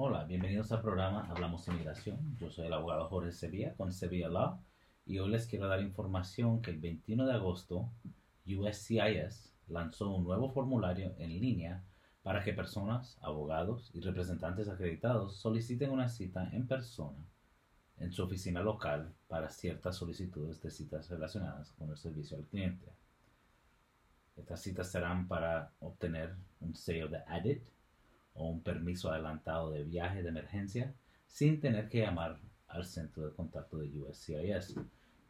Hola, bienvenidos al programa Hablamos Inmigración. Yo soy el abogado Jorge Sevilla con Sevilla Law y hoy les quiero dar información que el 21 de agosto USCIS lanzó un nuevo formulario en línea para que personas, abogados y representantes acreditados soliciten una cita en persona en su oficina local para ciertas solicitudes de citas relacionadas con el servicio al cliente. Estas citas serán para obtener un sello de ADIT o un permiso adelantado de viaje de emergencia sin tener que llamar al centro de contacto de USCIS.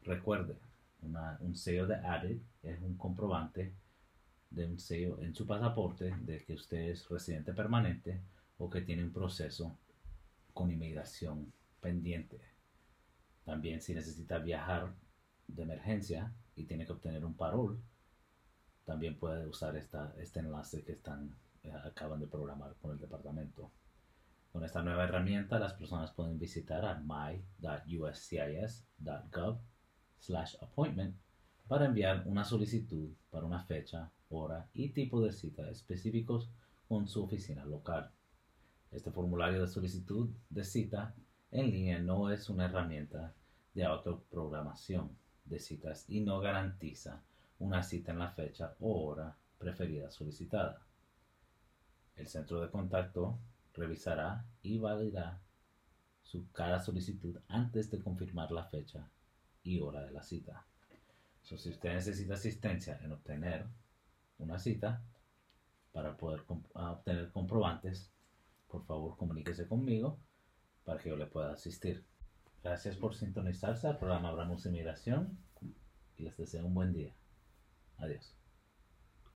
Recuerde, un sello de ADIT es un comprobante de un sello en su pasaporte de que usted es residente permanente o que tiene un proceso con inmigración pendiente. También si necesita viajar de emergencia y tiene que obtener un parol, también puede usar esta, este enlace que están, acaban de programar con el departamento. Con esta nueva herramienta las personas pueden visitar a my.uscis.gov slash appointment para enviar una solicitud para una fecha, hora y tipo de cita específicos con su oficina local. Este formulario de solicitud de cita en línea no es una herramienta de autoprogramación de citas y no garantiza una cita en la fecha o hora preferida solicitada. El centro de contacto revisará y validará su cada solicitud antes de confirmar la fecha y hora de la cita. si usted necesita asistencia en obtener una cita para poder obtener comprobantes, por favor comuníquese conmigo para que yo le pueda asistir. Gracias por sintonizarse al programa Hablamos Inmigración y les deseo un buen día. Adiós.